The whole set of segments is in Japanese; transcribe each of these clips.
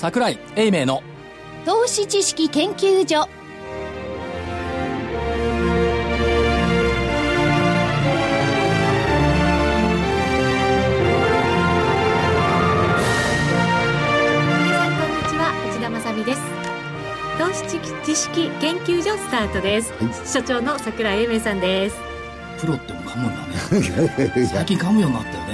桜井英明の投資知識研究所。皆さんこんにちは内田まさみです。投資知識研究所スタートです、所長の桜井英明さんです。プロっても噛むんだね。最近噛むようになったよね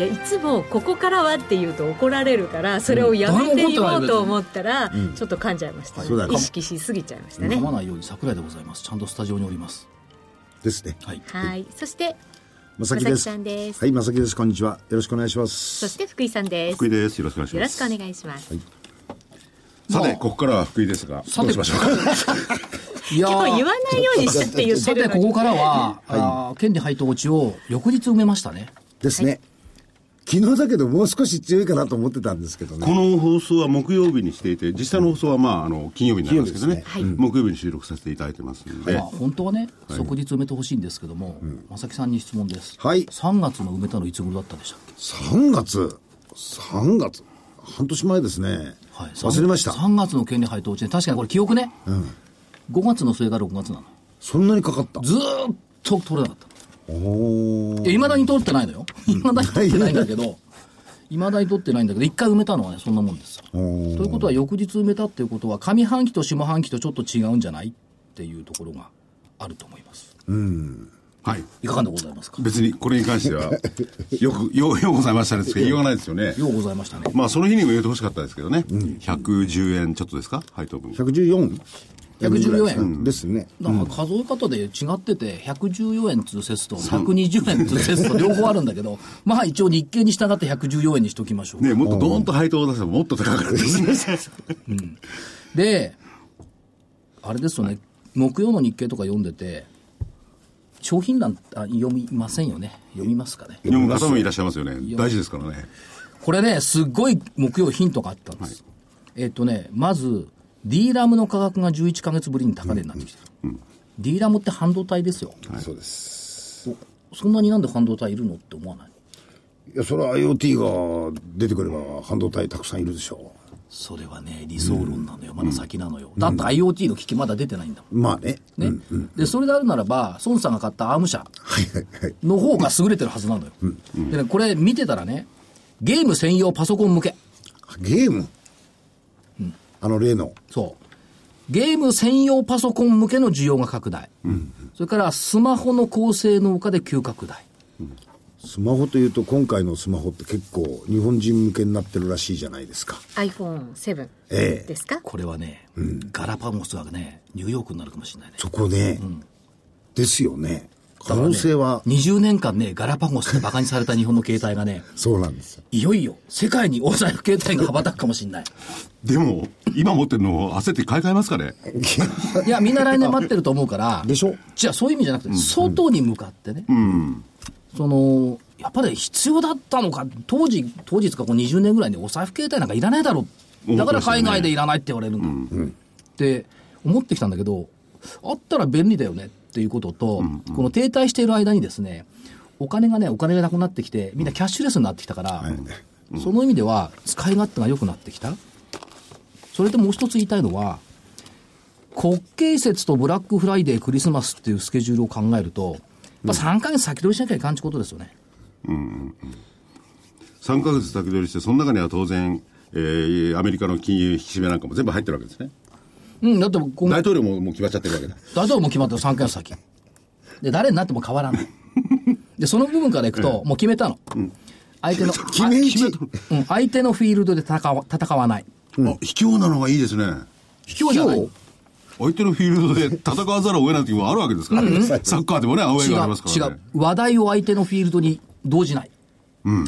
いやいつもここからはって言うと怒られるからそれをやめて言おうと思ったらちょっと噛んじゃいました、そうだね意識しすぎちゃいましたね。噛まないように桜井でございます。ちゃんとスタジオにおります。ですね。はい。はい。そしてまさきです。まさんです。はい、まさきです。こんにちは。よろしくお願いしまそす。して福井さんです。福井です。よろしくお願いします。よろしくお願いします、さて、ここからは福井ですが、さて。どうしましょうか？いや今日言わないようにしって言ってさるのに。てここからは、あー権利配当落ちを翌日埋めましたね。ですね。昨日だけどもう少し強いかなと思ってたんですけどね。この放送は木曜日にしていて、実際の放送はまあ、あの、金曜日になるんですけどね。金曜日木曜日に収録させていただいてますんで、まあ、本当はね、即日埋めてほしいんですけども、正木さんに質問です。はい3月の埋めたのいつ頃だったでしたっけ？3月 ?3 月？半年前ですね。はい。忘れました。3月の権利配当落ちね、確かにこれ記憶ね。5月の末が6月なの。そんなにかかった？ずーっと取れなかった。いまだに取ってないのよ。いまだに取ってないんだけど、いまだに取ってないんだけど、一回埋めたのはね、そんなもんですよ。ということは、翌日埋めたっていうことは、上半期と下半期とちょっと違うんじゃないっていうところがあると思います。はい。いかがでございますか？別にこれに関しては、よく、よう、ようございましたねですけど、言いようがないですよね。ようございましたね。まあ、その日にも言うてほしかったですけどね。110円ちょっとですか？配当分。114? 114円ですね。だから数え方で違ってて、114円通説と120円通説と両方あるんだけど、まあ一応日経に従って114円にしときましょう。ね、もっとドーンと配当を出せばもっと高かったですね。で、あれですよね、木曜の日経とか読んでて、商品欄あ読みませんよね。読みますかね。読む方もいらっしゃいますよね。大事ですからね。これね、すっごい木曜ヒントがあったんです。えっとね、まず、D ラムの価格が11ヶ月ぶりに高値になってきてる。D ラムって半導体ですよ。そうです。そんなになんで半導体いるのって思わない？いや、それは IoT が出てくれば半導体たくさんいるでしょそれはね、理想論なのよ。まだ先なのよ。だって IoT の機器まだ出てないんだもう。まあね。ん。ね。で、それであるならば、孫さんが買ったアーム社はいはいはい。の方が優れてるはずなのよ。でね、これ見てたらね、ゲーム専用パソコン向け。ゲーム？あの例の。そう。ゲーム専用パソコン向けの需要が拡大。それからスマホの高性能化で急拡大。スマホというと今回のスマホって結構日本人向けになってるらしいじゃないですか。iPhone7 ええですか、これはね、ガラパゴスがね、ニューヨークになるかもしれないね。そこね、ですよね。可能性は、20年間ね、ガラパゴスって馬鹿にされた日本の携帯がね、そうなんですよ。いよいよ世界に大財布携帯が羽ばたくかもしれない。でも、今持ってるのを焦って買い替えますかね？いや、みんな来年待ってると思うから。でしょ？じゃあ、そういう意味じゃなくて、外に向かってね。その、やっぱり必要だったのか、当時、当時かこう20年ぐらいにお財布携帯なんかいらないだろう。だから海外でいらないって言われるんだ。って思ってきたんだけど、あったら便利だよねっていうことと、この停滞している間にですね、お金がね、お金がなくなってきて、みんなキャッシュレスになってきたから、その意味では使い勝手が良くなってきた。それでもう一つ言いたいのは、国慶節とブラックフライデー、クリスマスっていうスケジュールを考えると、まあ、3ヶ月先取りしなきゃいかんってことですよね。3ヶ月先取りして、その中には当然、えーアメリカの金融引き締めなんかも全部入ってるわけですね。うん、だって大統領ももう決まっちゃってるわけだ。大統領も決まってる3ヶ月先。で、誰になっても変わらない。で、その部分からいくと、もう決めたの。相手の、決め打ち。うん、相手のフィールドで戦わ戦わない。あ、卑怯なのがいいですね。卑怯じゃない。相手のフィールドで戦わざるを得ない時もあるわけですから、サッカーでもね、アウェ違うーがありますから違ね。う。話題を相手のフィールドに動じない。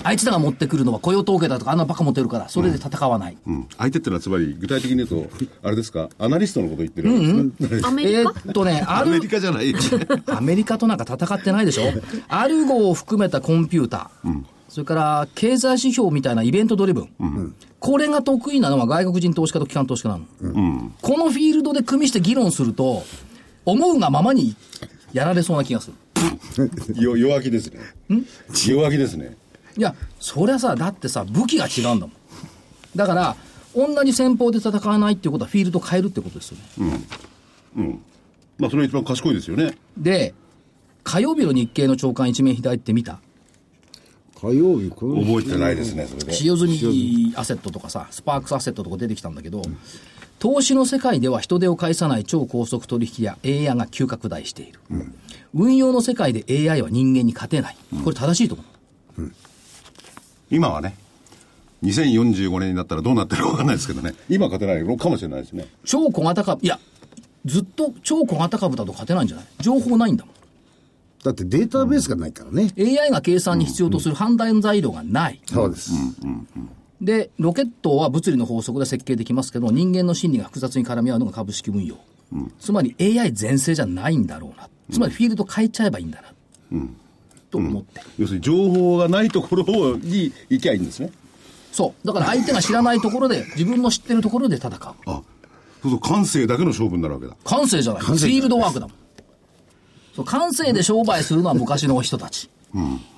あいつらが持ってくるのは雇用統計だとかあんなバカ持ってるから、それで戦わない。うん相手ってのはつまり具体的に言うと、あれですか、アナリストのこと言ってる。アメリカ、えーっとね、アメリカじゃないよ。アメリカとなんか戦ってないでしょ？アルゴを含めたコンピューター。それから、経済指標みたいなイベントドリブン。これが得意なのは外国人投資家と機関投資家なの。このフィールドで組みして議論すると、思うがままにやられそうな気がする。よ弱気ですね。弱気ですね。いや、そりゃさ、だってさ、武器が違うんだもん。だから、同じ戦法で戦わないっていうことはフィールド変えるってことですよね。まあ、それが一番賢いですよね。で、火曜日の日経の長官一面左って見た？火曜日、この覚えてないですね、それで。使用済みアセットとかさ、スパークスアセットとか出てきたんだけど、投資の世界では人手を介さない超高速取引や AI が急拡大している。運用の世界で AI は人間に勝てない。これ正しいと思う。今はね、2045年になったらどうなってるかわかんないですけどね。今勝てないのかもしれないですね。超小型株、いや、ずっと超小型株だと勝てないんじゃない？情報ないんだもん。だってデータベースがないからね。AI が計算に必要とする判断材料がない。そうです。で、ロケットは物理の法則で設計できますけど、人間の心理が複雑に絡み合うのが株式運用。つまり AI 全盛じゃないんだろうな。つまりフィールド変えちゃえばいいんだな。と思って。要するに情報がないところに行きゃいいんですね。そう。だから相手が知らないところで、自分の知ってるところで戦う。あ、そうすると感性だけの勝負になるわけだ。感性じゃない。フ性ィールドワークだもん。そう、感性で商売するのは昔の人たち。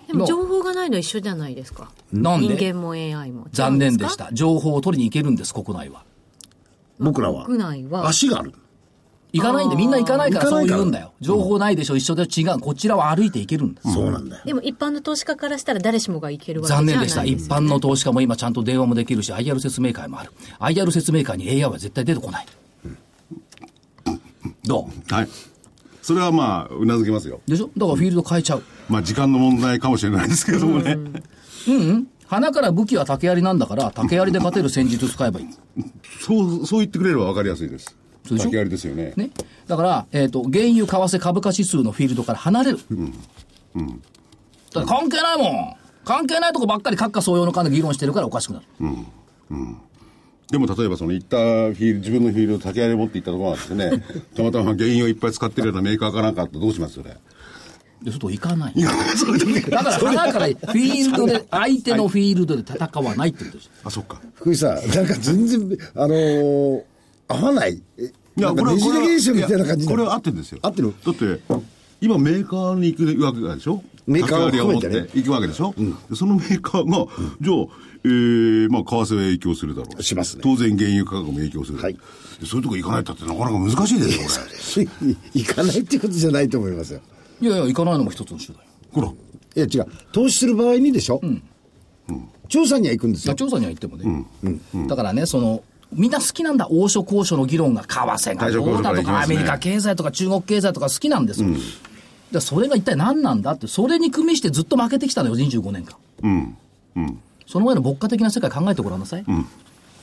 でも情報がないの一緒じゃないですか。なんで？人間も AI も。残念でした。情報を取りに行けるんです、国内は。僕らはか。国内は。足がある。行かないんで、みんな行かないからそう言うんだよ。情報ないでしょ、一緒で違う。こちらは歩いて行けるんです。そうなんだよ。でも一般の投資家からしたら誰しもがいけるわけじゃない残念でした。一般の投資家も今ちゃんと電話もできるし、IR 説明会もある。IR 説明会に AI は絶対出てこない。どはい。それはまあ、うなずけますよ。うでしょ？だからフィールド変えちゃう。まあ、時間の問題かもしれないですけれどもね。花から武器は竹槍なんだから、竹槍で勝てる戦術使えばいい。そう、そう言ってくれれば分かりやすいです。そうでですよね。ね。だから、えっ、と、原油、為替、株価指数のフィールドから離れる。だから関係ないもん。関係ないとこばっかり閣下総用の間で議論してるからおかしくなる。でも例えばその行ったフィール自分のフィールドを竹槍持って行ったところですよね。たまたま原油をいっぱい使ってるようなメーカーかなんかあってどうしますよね。で、そうすると行かない。だから、花からフィールドで、相手のフィールドで戦わないってことです。あ、そっか。福井さん、なんか全然、あのー合わない？いな感じいやこれは合ってるんですよ。合ってる？だって、今メーカーに行くわけでしょ？メーカーを含めて行くわけでしょ、でそのメーカーが、じゃあ、えー、まあ、為替は影響するだろうしますね当然原油価格も影響する。はいでそういうとこ行かないったってなかなか難しいですよ、これ。行かないってことじゃないと思いますよ。いやいや、行かないのも一つの手段よ。ほら。いや違う。投資する場合にでしょ、調査には行くんですよ。調査には行ってもね。だからね、その、みんな好きなんだ。欧書交渉の議論が、為替がどうだとか、アメリカ経済とか中国経済とか好きなんですよ。でそれが一体何なんだって、それに組みしてずっと負けてきたのよ、25年間。その前の牧歌的な世界考えてごらんなさい。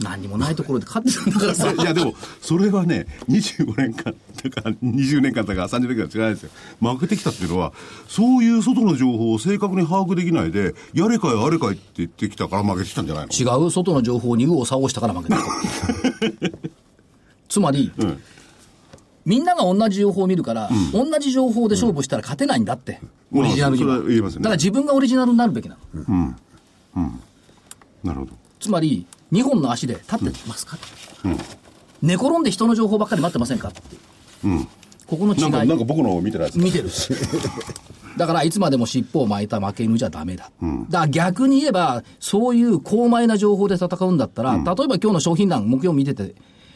何にもないところで勝ってたんだからさ。いや、でも、それはね、25年間、だから20年間だから30年間違いですよ。負けてきたっていうのは、そういう外の情報を正確に把握できないで、やれかいあれかいって言ってきたから負けてきたんじゃないの？違う外の情報に右往左往したから負けた。つまり、みんなが同じ情報を見るから、同じ情報で勝負したら勝てないんだって。うんオリジナルには。は言えますよねだから自分がオリジナルになるべきなの。なるほど。つまり、2本の足で立ってますか、寝転んで人の情報ばっかり待ってませんか？って。ここの違い。なんか僕のを見てないですか見てる。だからいつまでも尻尾を巻いた負け犬じゃダメだ。だから逆に言えば、そういう高前な情報で戦うんだったら、例えば今日の商品欄、木曜見てて、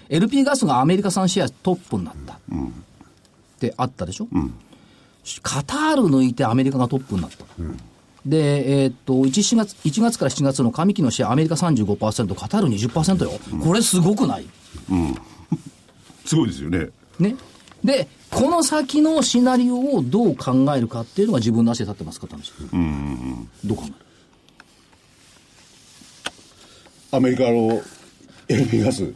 LP ガスがアメリカ産シェアトップになった。ってあったでしょ、カタール抜いてアメリカがトップになった。で、えーっと1、4月、1月から7月の上期のシェア、アメリカ35%、カタール20%よ。これすごくない？すごいですよね。ね。で、この先のシナリオをどう考えるかっていうのが自分の足で立ってますかって話。どう考える？アメリカの LP ガス。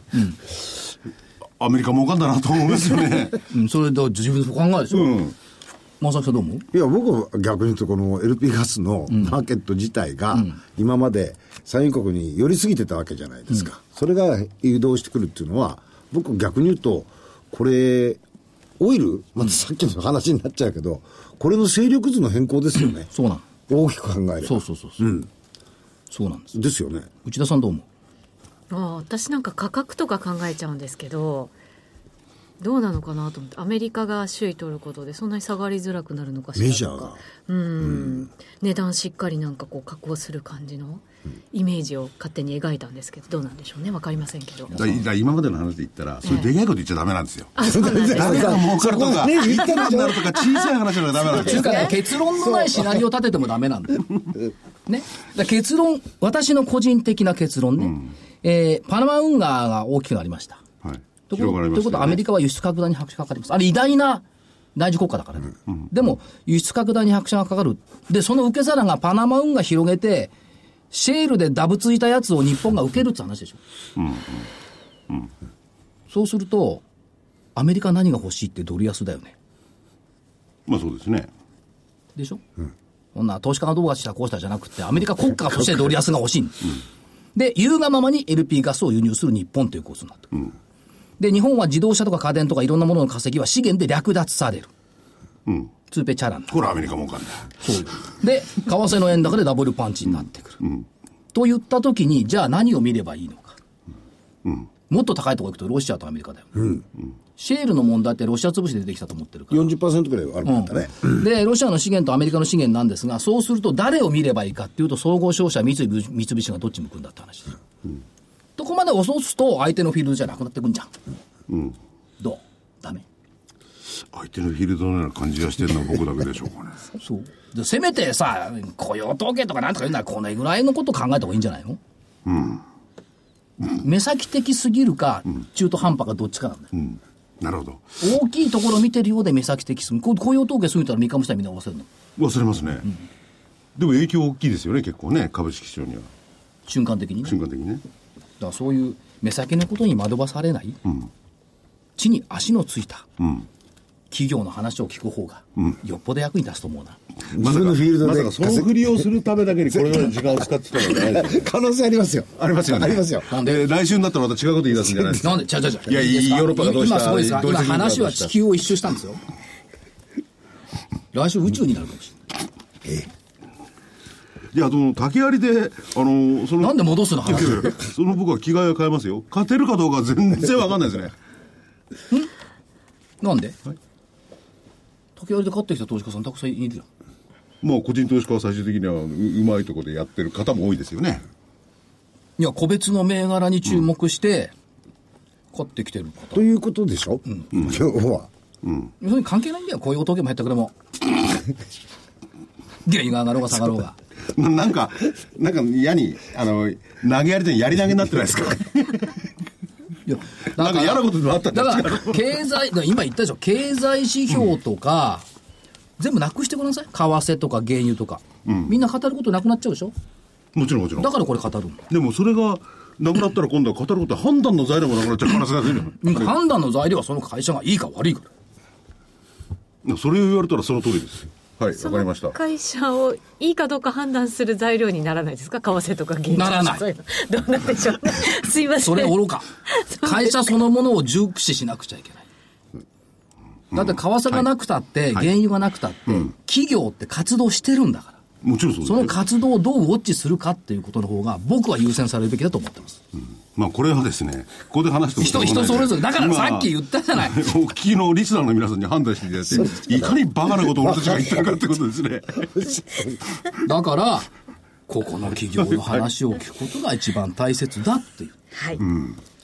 アメリカ儲かんだなと思いますよね。うん、それで自分でそう考えるでしょ。うん。まさきさんどう思う？いや、僕は逆に言うと、この LP ガスのマーケット自体が、今まで産油国に寄りすぎてたわけじゃないですか。それが誘導してくるっていうのは、僕逆に言うと、これ、オイル？またさっきの話になっちゃうけど、これの勢力図の変更ですよね。そうなの。大きく考えれば。そうそうそうそう。そうなんです。ですよね。内田さんどう思う？ああ私なんか価格とか考えちゃうんですけどどうなのかなと思ってアメリカが首位取ることでそんなに下がりづらくなるのかしらメジャーがうん値段しっかりなんかこう確保する感じのイメージを勝手に描いたんですけどどうなんでしょうねわかりませんけどだ今までの話で言ったら、それでかいこと言っちゃダメなんですよ。あそうなんですね誰が儲かるとか、ねいくらになるとか、小さい話ならダメなんですよ。結論のないシナリオを立ててもダメなんだよ。ね。だから結論、私の個人的な結論ね。えーパナマ運河が大きくなりました。はい。ということは、アメリカは輸出拡大に拍車がかかります。あれ、偉大な大事国家だからね。でも、輸出拡大に拍車がかかる。で、その受け皿がパナマ運河広げて、シェールでダブついたやつを日本が受けるって話でしょ。そうすると、アメリカ何が欲しいってドル安だよね。まあそうですね。でしょ、こんな投資家がどうかしたこうしたじゃなくて、アメリカ国家としてドル安が欲しいんで言うがままに LP ガスを輸入する日本というコースになってくる。で、日本は自動車とか家電とかいろんなものの稼ぎは資源で略奪される。うん。ツーペチャランだ。これアメリカ儲かんだよ。そうで、為替の円高でダブルパンチになってくる。と言ったときに、じゃあ何を見ればいいのか。もっと高いところ行くとロシアとアメリカだよ。シェールの問題ってロシア潰しで出てきたと思ってるから。40%ぐらいはあるもんだね。で、ロシアの資源とアメリカの資源なんですが、そうすると誰を見ればいいかっていうと、総合商社、三井三菱がどっち向くんだって話です。とこまで押すと、相手のフィールドじゃなくなってくんじゃん。どう？ダメ相手のフィールドのような感じがしてるのは 僕だけでしょうかね。そう。でせめてさ、雇用統計とかなんとか言うなら、このぐらいのこと考えた方がいいんじゃないの？目先的すぎるか、中途半端かどっちかなんだよ。なるほど。大きいところ見てるようで目先的すぎる。雇用統計過ぎたら3日もしたらみんな忘れるの？忘れますね。でも影響大きいですよね、結構ね、株式市場には。瞬間的にね。瞬間的にね。だからそういう目先のことに惑わされない、地に足のついた、企業の話を聞く方が、よっぽど役に立つと思うな。自分のフィールドでまさかそのふりをするためだけにこれぐらいの時間を使ってたのじゃないですよ可能性ありますよ。ありますよね。ありますよ。なんで？で、来週になったらまた違うこと言い出すんじゃない？ですか。なんで、ちゃうちゃうちゃういやいやですか？ヨーロッパがどうした今すごいですが、今話は地球を一周したんですよ。来週宇宙になるかもしいや、その、竹槍で、あの、その、れなんで戻すの話？その僕は着替えを変えますよ。勝てるかどうかは全然わかんないですね。なんで？竹槍で買ってきた投資家さんたくさんいるよ。もう個人投資家は最終的にはううまいところでやってる方も多いですよね。いや、個別の銘柄に注目して、買ってきてる方。ということでしょ？今日は。要するに関係ないんだよ。雇用統計も入ったくれも。原油が上がろうが下がろうが。ななんか、なんか嫌に、あの、投げやりでやり投げになってないですか？いやなんか嫌なことでもあったんだかから、経済、今言ったでしょ、経済指標とか、全部なくしてください。為替とか原油とか。みんな語ることなくなっちゃうでしょもちろんもちろんだ。からこれ語る。でもそれがなくなったら今度は語ることは判断の材料もなくなっちゃう可能性が出る うん判断の材料はその会社がいいか悪いか。それを言われたらその通りです。はい、そわかりました。の。会社をいいかどうか判断する材料にならないですか？為替とか現ならない。どうなんでしょうね。すいません。それ愚か。会社そのものを重視しなくちゃいけない。だって為替がなくたって、原油がなくたって、企業って活動してるんだから。もちろんそうその活動をどうウォッチするかっていうことの方が、僕は優先されるべきだと思ってます。まあこれはですね、ここで話しても人、人それぞれ。だから今さっき言ったじゃない。お聞きのリスナーの皆さんに判断していただいて、いかにバカなことを俺たちが言ってるかってことですね。だから、ここの企業の話を聞くことが一番大切だっていう。はい、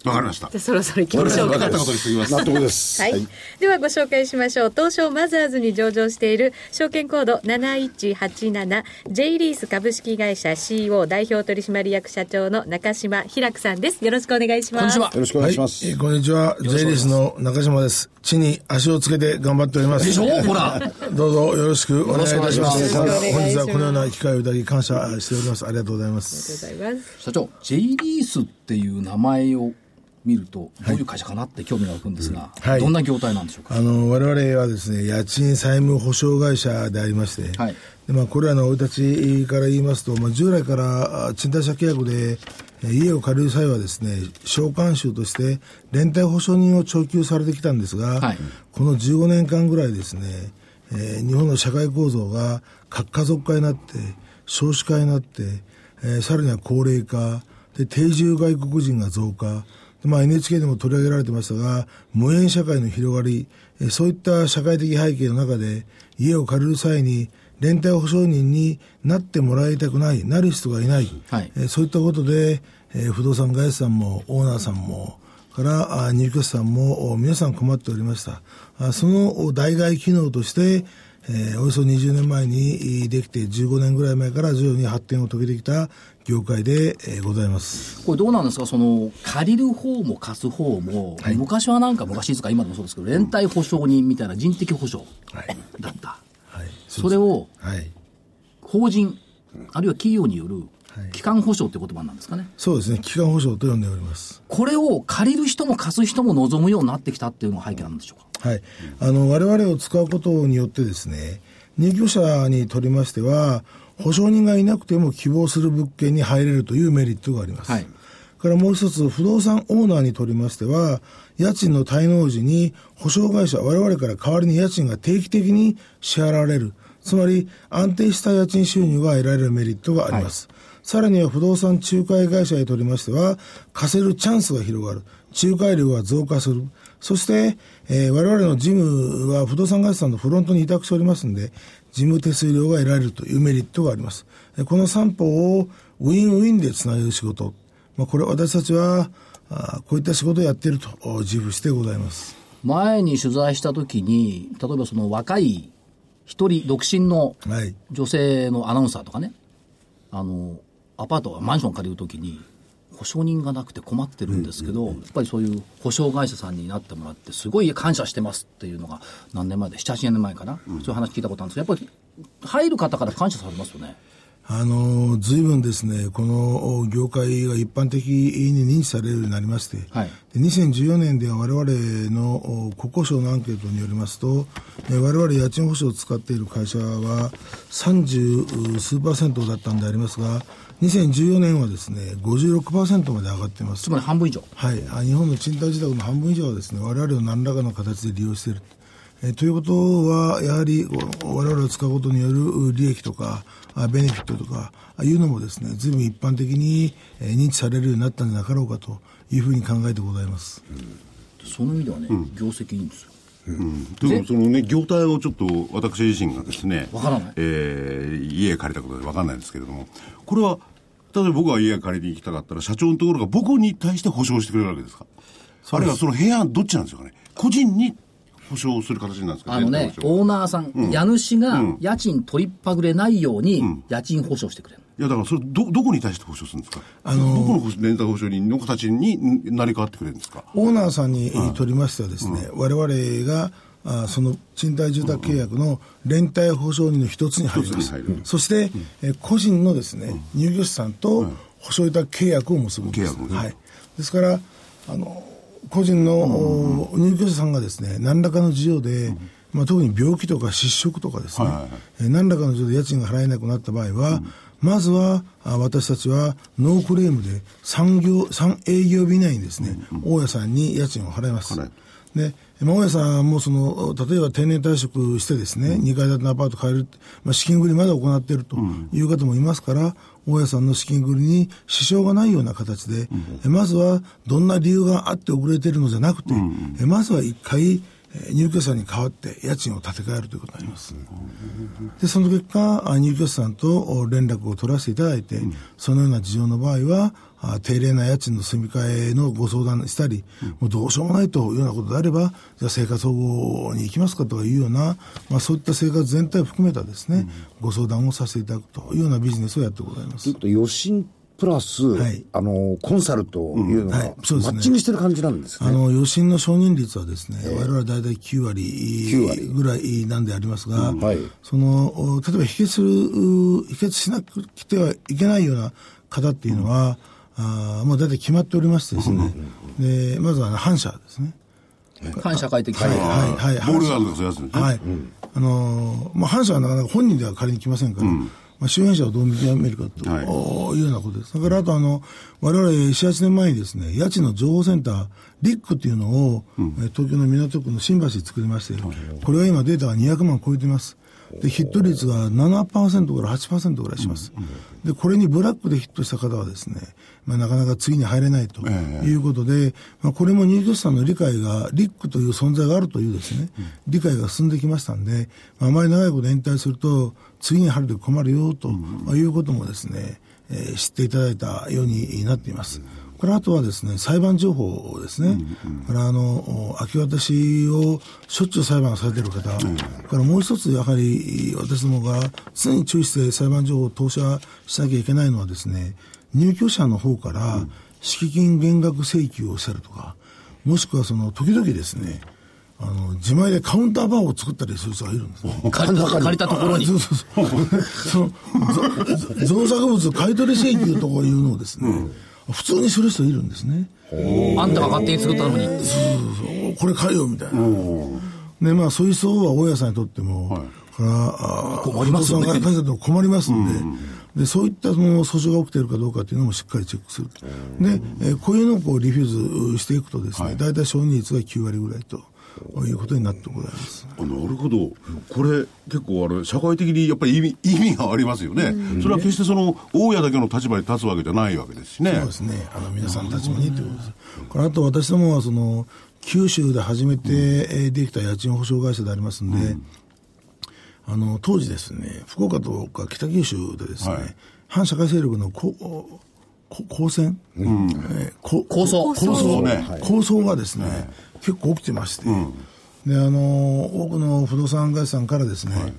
わかりました。じゃあそろそろ行きましょうか分かったことにしておきます。納得です。はい、ではご紹介しましょう東証マザーズに上場している証券コード 7187J リース株式会社 CEO 代表取締役社長の中島平久さんですよろしくお願いしますこんにちはよろしくお願いします。えーこんにちは。J リースの中島です。地に足をつけて頑張っております。でしょ？ほら。どうぞよろしくお願いいたします。よろしくお願いします本日はこのような機会をいただき感謝しております。ありがとうございまあす。りがとうございます社長、J リースっていう名前を見ると、どういう会社かなって興味が湧くんですが、はい。どんな業態なんでしょうか？あの、我々はですね、家賃債務保証会社でありまして、はい。でまあ、これらの生い立ちから言いますと、まあ、従来からあ賃貸借契約でえー家を借りる際はですね、償還収として連帯保証人を徴求されてきたんですが、はい。この15年間ぐらいですね、えー日本の社会構造が核家族化になって、少子化になって、えーさらには高齢化、で定住外国人が増加、まあ、NHK でも取り上げられてましたが、無縁社会の広がり、えそういった社会的背景の中で、家を借りる際に、連帯保証人になってもらいたくない、なる人がいない、はいえそういったことで、え不動産会社さんもオーナーさんも、からあ入居者さんもお皆さん困っておりました。あその代替機能として、えーおよそ20年前にいできて15年ぐらい前から徐々に発展を遂げてきた業界で、えーございます。これどうなんですか？その、借りる方も貸す方も、昔はなんか昔ですか？今でもそうですけど、連帯保証人みたいな人的保証はい。だった。はい。それをはい。法人、あるいは企業によるはい機関保証って言葉なんですかね？そうですね。期間保証と呼んでおります。これを借りる人も貸す人も望むようになってきたっていうのが背景なんでしょうか？はい。あの、我々を使うことによってですね、入居者にとりましては、保証人がいなくても希望する物件に入れるというメリットがあります。はいからもう一つ、不動産オーナーにとりましては、家賃の滞納時に保証会社、我々から代わりに家賃が定期的に支払われる。つまり、安定した家賃収入が得られるメリットがあります。さらには不動産仲介会社にとりましては、貸せるチャンスが広がる。仲介料が増加する。そして、えー我々の事務は不動産会社さんのフロントに委託しておりますので、事務手数料が得られるというメリットがあります。えーこの三方をウィンウィンでつなげる仕事。まあ、これ私たちは、あーこういった仕事をやっているとお自負してございます。前に取材した時に、例えばその若い一人独身のはい。女性のアナウンサーとかね、あの、アパート、マンション借りるときに、保証人がなくて困ってるんですけど、やっぱりそういう保証会社さんになってもらって、すごい感謝してますっていうのが何年前で、7、8年前かな、そういう話聞いたことあるんですけど、やっぱり入る方から感謝されますよね。あの、随分ですね、このお業界が一般的に認知されるようになりまして、はい。で2014年では我々のお国交省のアンケートによりますと、え我々家賃保証を使っている会社は30数パーセントだったんでありますが、2014年はですね、56%まで上がっていますつ。まり半分以上。はい、あ日本の賃貸住宅の半分以上はですね、我々を何らかの形で利用している。えーということは、やはりお我々を使うことによる利益とか、あベネフィットとか、あいうのもですね、随分一般的に、えー認知されるようになったんじゃなかろうかというふうに考えてございます。その意味ではね、業績いいんですよ。というかそのね、業態をちょっと私自身がですね、わからない。えー家借りたことでわかんないんですけれども、これは、例えば僕が家借りに行きたかったら、社長のところが僕に対して保証してくれるわけですか？あるいはその部屋、どっちなんですかね？個人に保証する形になるんですかあのねオーナーさん、家主が家賃取りっぱぐれないように、家賃保証してくれる。いや、だからそれ、ど、どこに対して保証するんですか？どこの保連帯保証人の形にん成り変わってくれるんですか？オーナーさんにとりましてはですね、我々があその賃貸住宅契約の連帯保証人の一つに入ります。一つに入る。そして、えー個人のですね、入居者さんと保証委託契約を結ぶんです。はい。ですから、あの、個人の、お入居者さんがですね、何らかの事情で、まあ、特に病気とか失職とかですね、はいはいはい。えー何らかの事情で家賃が払えなくなった場合は、まずはあ私たちはノークレームで3業、3営業日以内にですね、大家さんに家賃を払います。で、まあ大家さんもその、例えば定年退職してですね、2階建てのアパート買える、まあ、資金繰りまで行っているという方もいますから、大家さんの資金繰りに支障がないような形で、えまずはどんな理由があって遅れているのじゃなくて、えまずは一回、え入居者さんに代わって家賃を立て替えるということになります。で、その結果、入居者さんと連絡を取らせていただいて、そのような事情の場合は、あ低廉な家賃の住み替えのご相談したり、もうどうしようもないというようなことであれば、じゃあ生活保護に行きますかというような、まあそういった生活全体を含めたですね、ご相談をさせていただくというようなビジネスをやってございますという。こと余震プラス、はい。あの、コンサルというのが、はい。そうですね。マッチングしてる感じなんですね。あの、余震の承認率はですね、我々は大体9割9割。ぐらいなんでありますが、はい。その、お例えば否決する、う否決しなくてはいけないような方っていうのは、あーもう大体決まっておりましてですね、で、まずは反社ですね。反社会的は。い、はい、はい。ボールガードいうやつですね。はい。あのーまあ、反社はなかなか本人では借りに来ませんから、まあ、周辺者をどう見極めるかと、はいおいうようなことです。それからあとあの、我々4、8年前にですね、家賃の情報センター、リックっていうのを、えー東京の港区の新橋で作りまして、これは今データが200万超えています。で、ヒット率が7%から8%ぐらいします。で、これにブラックでヒットした方はですね、まあ、なかなか次に入れないということで、まあ、これも入居者さんの理解が、リックという存在があるというですね、理解が進んできましたんで、まあ、あまり長いこと延滞すると、次に入ると困るよと、まあいうこともですね、えー知っていただいたようになっています。これあとはですね、裁判情報ですね。これあの、明け渡しをしょっちゅう裁判されている方。からもう一つやはり私どもが常に注意して裁判情報を投射しなきゃいけないのはですね、入居者の方から敷金減額請求をしたりとか、もしくはその時々ですね、あの、自前でカウンターバーを作ったりする人がいるんですね。借りた借りたところにそうそうそう。その、ぞ造作物買取請求とかいうのをですね、普通にする人いるんですね。あんたが勝手に作ったのに。そうそうそうこれ買えよみたいな。で、まあ、そういう人は大家さんにとっても、これは、あ困りますよね不動産会社でも困りますんで、で、そういったその訴訟が起きているかどうかっていうのもしっかりチェックする。で、えーこういうのをこうリフューズしていくとですね、大体承認率が9割ぐらいということになってございます。あなるほど、これ、結構あれ、社会的にやっぱり意味意味がありますよね、それは決してその大家だけの立場に立つわけじゃないわけですしね。そうですね。あの、皆さんたちもにということです。これあと私どもは、その、九州で初めてえーできた家賃保証会社でありますんで、あの、当時ですね、福岡とか北九州でですね、はい反社会勢力のここ交戦、えーこ構想構想ね。構想がですね、結構起きてまして、で、あの、多くの不動産会社さんからですね、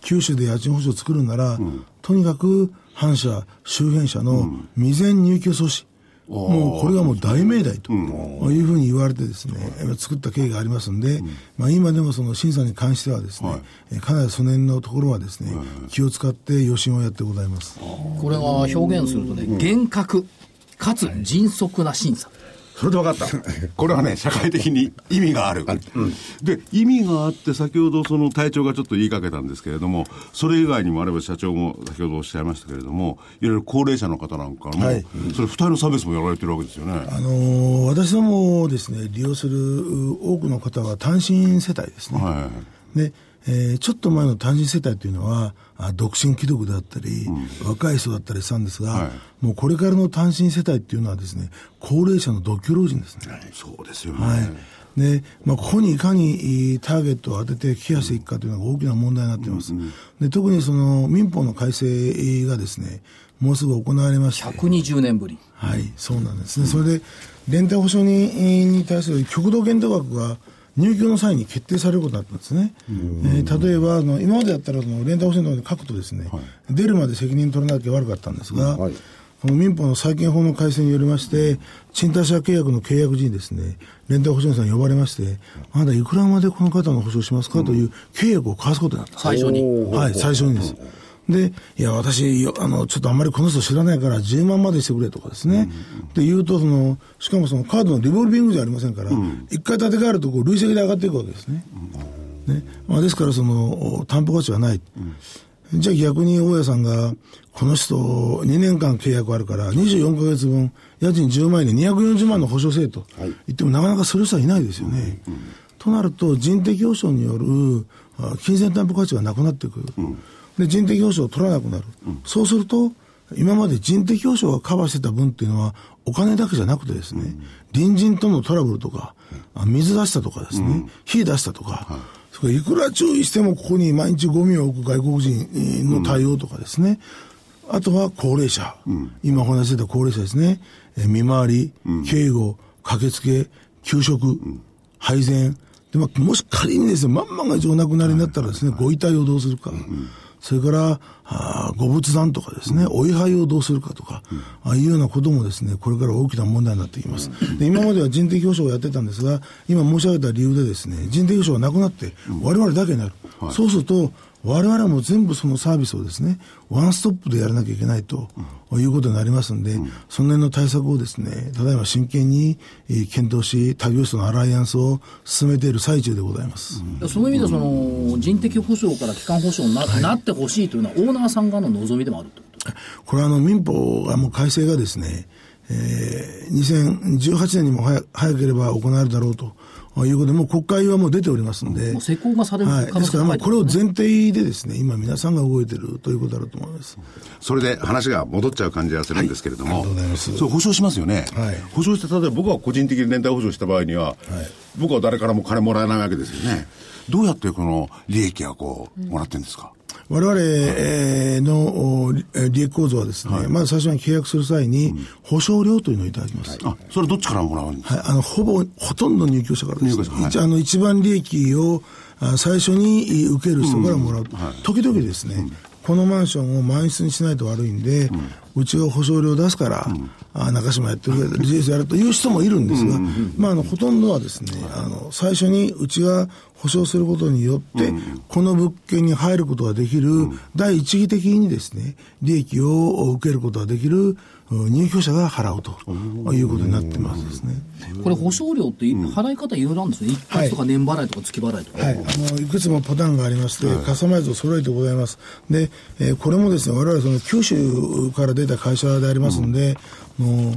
九州で家賃保証を作るなら、とにかく反社、周辺者の未然入居阻止、もうこれがもう大命題というふうに言われてですね、作った経緯がありますんで、まあ今でもその審査に関してはですね、えかなりその辺のところはですね、気を使って予診をやってございます。これが表現するとね、厳格かつ迅速な審査。それで分かった。これはね、社会的に意味がある。で、意味があって、先ほどその隊長がちょっと言いかけたんですけれども、それ以外にもあれば社長も先ほどおっしゃいましたけれども、いろいろ高齢者の方なんかも、はいそれ、二人の差別もやられてるわけですよね。あのー私どもですね、利用するう多くの方は単身世帯ですね。はいで、えーちょっと前の単身世帯というのは、あ独身貴族だったり、若い人だったりしたんですが、はいもうこれからの単身世帯っていうのはですね、高齢者の独居老人ですね。そうですよね。はい。で、まあ、ここにいかにいいターゲットを当ててケアしていくかというのが大きな問題になっています。で、特にその民法の改正がですね、もうすぐ行われまして、120年ぶり。はい、そうなんですね。それで、連帯保証人に対する極度限度額が入居の際に決定されることになったんですね。えー例えばあの、今までだったらその連帯保証人の書くとですね、出るまで責任取らなきゃ悪かったんですが、はいこの民法の債権法の改正によりまして、賃貸借契約の契約時にですね、連帯保証人さん呼ばれまして、あなたいくらまでこの方の保証しますかという契約を交わすことになったんです最初に。はい、最初にです。で、いや、私、よあの、ちょっとあんまりこの人知らないから10万までしてくれとかですね。で、言うと、その、しかもそのカードのリボルビングじゃありませんから、一、回立て替えると、こう、累積で上がっていくわけですね。ね。まあ、ですから、その、担保価値がない。じゃあ逆に大家さんが、この人2年間契約あるから、24ヶ月分、家賃10万円で240万の保証せえと言ってもなかなかする人はいないですよね。となると、人的保証によるあ金銭担保価値がなくなってくる。で、人的保証を取らなくなる。そうすると、今まで人的保証がカバーしてた分っていうのは、お金だけじゃなくてですね、隣人とのトラブルとか、あ水出したとかですね、火出したとか、それからいくら注意してもここに毎日ゴミを置く外国人の対応とかですね、あとは高齢者、今お話ししてた高齢者ですね、えー見回り、警護、駆けつけ、給食、配膳、で、まあ、もし仮にですね、万々が一お亡くなりになったらですね、ご遺体をどうするか、それから、あーご仏壇とかですね、お位牌をどうするかとか、ああいうようなこともですね、これから大きな問題になってきます。で、今までは人的保障をやってたんですが、今申し上げた理由でですね、人的保障がなくなって、我々だけになる。そうすると、我々も全部そのサービスをですね、ワンストップでやらなきゃいけないということになりますんで、その辺の対策をですね、ただいま真剣にえー検討し、他業種とのアライアンスを進めている最中でございます。その意味でその人的保障から機関保障にな,、なってほしいというのはオーナーさん側の望みでもあると？これはあの民法がもう改正がですね、えー、2018年にも早早ければ行われるだろうと。いうことで、もう国会はもう出ておりますんで。もう施行がされるはい。ですから、これを前提でですね、今皆さんが動いてるということだろうと思います。それで話が戻っちゃう感じがするんですけれども、それ保証しますよね、はい保証して、例えば僕は個人的に連帯保証した場合には、僕は誰からも金もらえないわけですよね。どうやってこの利益はこう、もらってるんですか、我々、えーのお利利益構造はですね、まず最初に契約する際に、保証料というのをいただきます。あ、それどっちからもらうんですか、はい、あの、ほぼ、ほとんど入居者からです。入居者はい。一あの、一番利益をあ最初に受ける人からもらう。時々ですね、このマンションを満室にしないと悪いんで、うちが保証料出すから、あ中島やってくれ、リジェスやるという人もいるんですが、まあ、あの、ほとんどはですね、あの、最初にうちが保証することによって、この物件に入ることができる、第一義的にですね、利益を受けることができるうん入居者が払うということになってますですね。これ保証料ってい払い方いろいろあるんですね。一発とか年払いとか月払いとか。はい、あのいくつもパターンがありまして、カスタマイズを揃えてございます。で、えーこれもですね、我々その九州から出た会社でありますんで、あの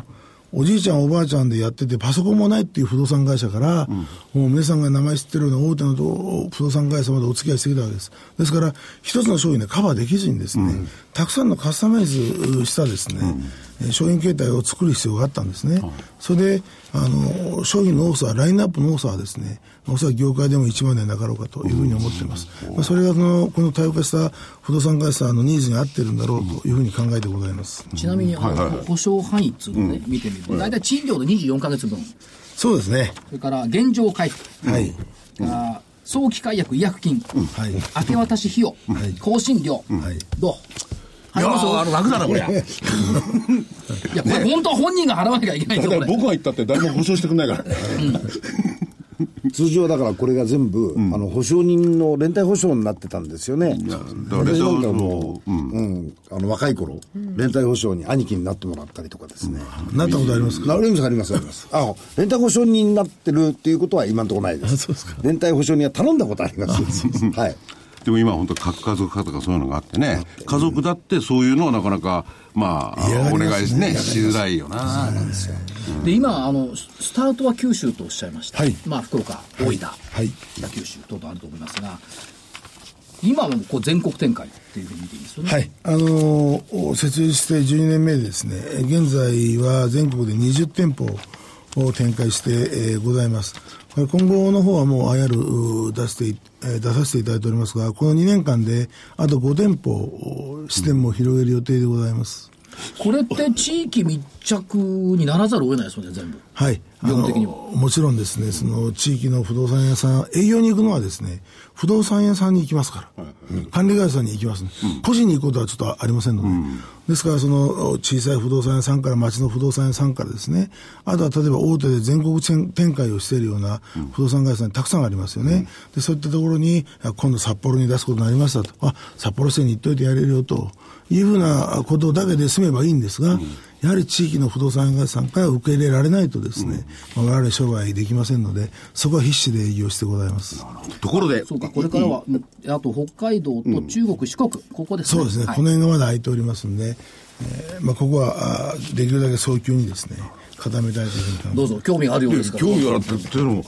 おじいちゃん、おばあちゃんでやってて、パソコンもないっていう不動産会社から、もう皆さんが名前知ってるような大手のと不動産会社までお付き合いしてきたわけです。ですから、一つの商品でカバーできずにですね、たくさんのカスタマイズしたですね、えー商品形態を作る必要があったんですね。それで、あの、商品の多さ、ラインナップの多さはですね、おそらく業界でも一番でなかろうかというふうに思っています。まあ、それがその、この多様化した不動産会社のニーズに合ってるんだろうというふうに考えてございます。ちなみに、あの保証範囲っていうのをね、見てみると、大体賃料で24ヶ月分。そうですね。それから現状回復。はい。あー早期解約違約金。はい。明け渡し費用。更新料。どう？いやー楽だな、これ。いや、これ本当は本人が払わなきゃいけないんだ僕が言ったって誰も保証してくれないから。通常だからこれが全部、あの保証人の連帯保証になってたんですよね。だから私なんかそうもう、うん、あの若い頃、連帯保証に兄貴になってもらったりとかですね。なったことありますか？なりますありますあります。あ、連帯保証人になってるっていうことは今のところないです。そうですか連帯保証人は頼んだことあります。はい。でも今本当核家族化とかそういうのがあってね、家族だってそういうのはなかなか、まあ、お願いしね、しづらいよな。で、今、あの、スタートは九州とおっしゃいました。はいまあ、福岡、大分、はい。北九州等々あると思いますが、今はもうこう全国展開っていうふうに見ていいですよね。はい。あのー設立して12年目でですね、現在は全国で20店舗を展開して、えーございます。今後の方はもう IR 出して、出させていただいておりますが、この2年間であと5店舗支店も広げる予定でございます。これって地域密着にならざるを得ないですよね、全部。はい。あのもちろんですね、その地域の不動産屋さん、営業に行くのはですね、不動産屋さんに行きますから、管理会社さんに行きます、ね。個人に行くことはちょっとありませんので、ですからその小さい不動産屋さんから町の不動産屋さんからですね、あとは例えば大手で全国展開をしているような不動産会社さんにたくさんありますよね。で、そういったところに、あ今度札幌に出すことになりましたと、あ、札幌市に行っといてやれるよと。いうふうなことだけで済めばいいんですが、やはり地域の不動産会社さんから受け入れられないとですね、まあ我々商売できませんので、そこは必死で営業してございます。ところで、そうか、これからは、あと北海道と中国、四国、ここですね。そうですね、はいこの辺がまだ空いておりますんで、えーまあ、ここはできるだけ早急にですね、固めたいというふうに考えてどうぞ、興味があるようですから。興味があるって言ってるのも、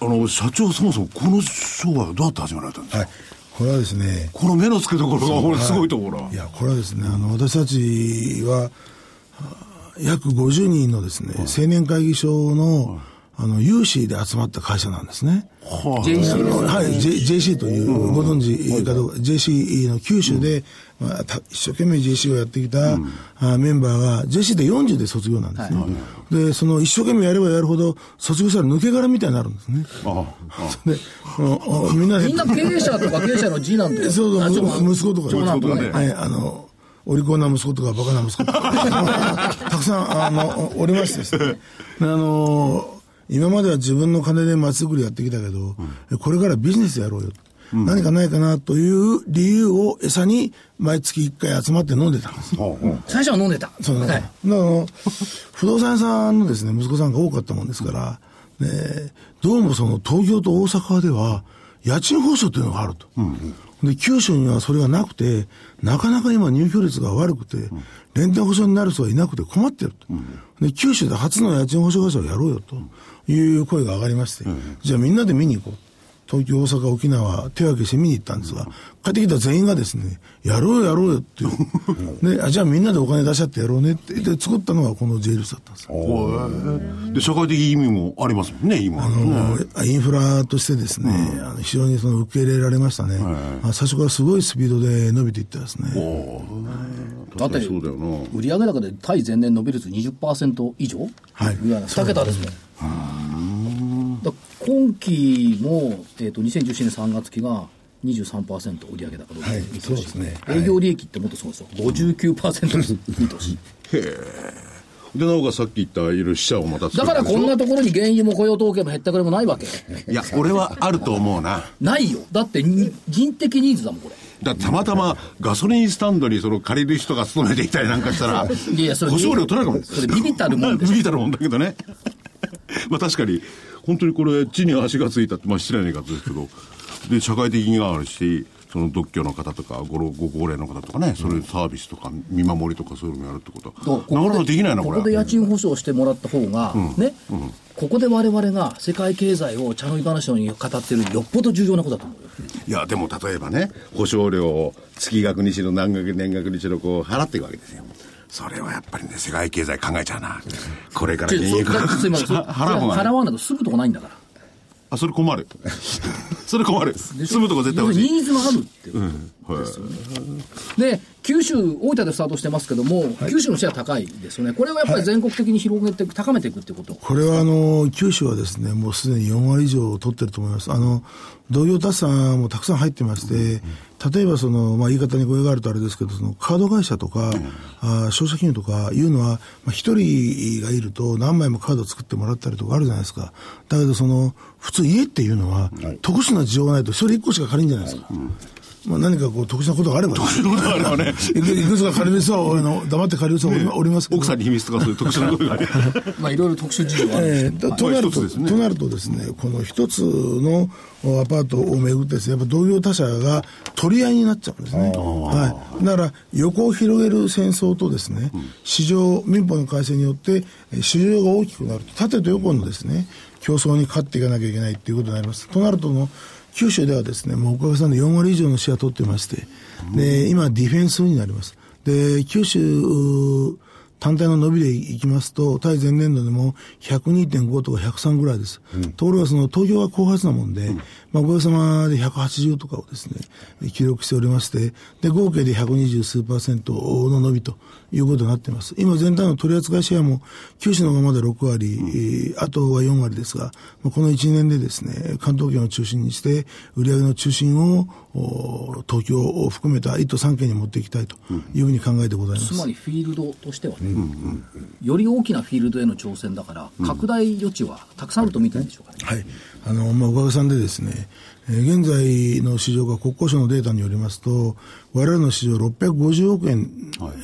あの、社長そもそもこの商売はどうやって始められたんですか、はい。これはですね、この目の付けどころが、これすごいところ。いや、これはですね、あの、私たちは、あ約50人のですね、青年会議所の、あの、有志で集まった会社なんですね。JC ですね。はい、J、JC という、ご存知かどうか、JC の九州で、まあ、た一生懸命 JC をやってきた、あメンバーが、JC で40で卒業なんですね。で、その一生懸命やればやるほど、卒業したら抜け殻みたいになるんですね。あ で、あのあみんなでみんな経営者とか経営者の次男とか。そうそう、息子とか長男とかね。はい、あの、お利口な息子とかバカな息子とか、たくさん、あの、おりましてですね。あの、今までは自分の金で街づくりやってきたけど、これからビジネスやろうよ。何かないかなという理由を餌に毎月1回集まって飲んでたんです。最初は飲んでた。そうはいだから、不動産屋さんのですね、息子さんが多かったもんですから、ね、どうもその東京と大阪では、家賃保証というのがあると。で、九州にはそれがなくて、なかなか今入居率が悪くて、連帯保証になる人がいなくて困ってると。で、九州で初の家賃保証会社をやろうよという声が上がりまして、じゃあみんなで見に行こう。東京、大阪、沖縄、手分けして見に行ったんですが、帰ってきた全員がですね、やろうよやろうよっていう。で、あじゃあみんなでお金出し合ってやろうねって。で、作ったのがこの J リスだったんですよ。で、社会的意味もありますもんね、今。あの、インフラとしてですね、あの非常にその受け入れられましたね。あ最初からすごいスピードで伸びていったですね。だってそうだよな。売上高で対前年伸び率20%以上、はい売上2桁ですもん。だ今期も、えー、と2017年3月期が23%売上高伸びはいて見通し、そうですね営業利益ってもっとそうですよ、59%見通し。で、なおかつさっき言ったいろいろ死者をまた作だからこんなと。ところに原油も雇用統計も減ったくれもないわけ。いや、俺はあると思うな。ないよ。だってに人的ニーズだもん、これ。だってたまたまガソリンスタンドにその借りる人が勤めていたりなんかしたら、いやいやそれ保証料取られるかも。それビビたるもん ビビたるもんだけどね。まあ確かに、本当にこれ、地に足がついたって、まあ失礼な言い方ですけど、で、社会的にがあるし、その独居の方とかご老、ご高齢の方とかね、それサービスとか見守りとかそういうのもやるってことは、なかなかできないな、これ。ここで家賃保証してもらった方が、ね、ここで我々が世界経済を茶の湯話のように語ってるよっぽど重要なことだと思うよ。いや、でも例えばね、保証料を月額にしろ、何額、年額にしろ、こう、払っていくわけですよ。それはやっぱりね、世界経済考えちゃうな。これから原油だってすい払わないと住むとこないんだから。あ、それ困る。それ困る。住むとこ絶対欲しい。ニーズがあるって。はいで、九州、大分でスタートしてますけども、九州のシェア高いですよね。これはやっぱり全国的に広げて、高めていくってこと？これはあの、九州はですね、もうすでに4割以上取ってると思います。あの、同業他社もたくさん入ってまして、例えばその、まあ言い方に語弊があるとあれですけど、そのカード会社とか、あ商社金融とかいうのは、まあ一人がいると何枚もカード作ってもらったりとかあるじゃないですか。だけどその、普通家っていうのは、特殊な事情がないと一人一個しか借りんじゃないですか。まあ何かこう特殊なことがあれば、特殊なことがあればね。いくつか借りる人は、あの、黙って借りる人はおりますけど。奥さんに秘密とかそういう特殊なことがある。まあいろいろ特殊事情がある。えーととなると、となるとですね、この一つのおアパートをめぐってですね、やっぱ同業他社が取り合いになっちゃうんですね。はい。だから、横を広げる戦争とですね、市場、民法の改正によって、えー市場が大きくなると、縦と横のですね、競争に勝っていかなきゃいけないっていうことになります。となるとの、九州ではですね、もうおかげさんで4割以上のシェア取ってまして、で、今ディフェンスになります。で、九州、単体の伸びでいきますと、対前年度でも102.5とか103ぐらいです。ところがその東京は後発なもんで、まあ、おかげさまで180とかをですね、記録しておりまして、で、合計で120数パーセントの伸びということになっています。今全体の取扱いシェアも、九州の方がまだ6割、えーあとは4割ですが、まあこの1年でですね、関東圏を中心にして、売上の中心を、お東京を含めた1都3県に持っていきたいというふうに考えてございます。つまりフィールドとしてはね、より大きなフィールドへの挑戦だから、拡大余地はたくさんあると見てるんでしょうかね。はい。あの、まあ、おかげさんでですね、えー現在の市場が国交省のデータによりますと、我々の市場650億円、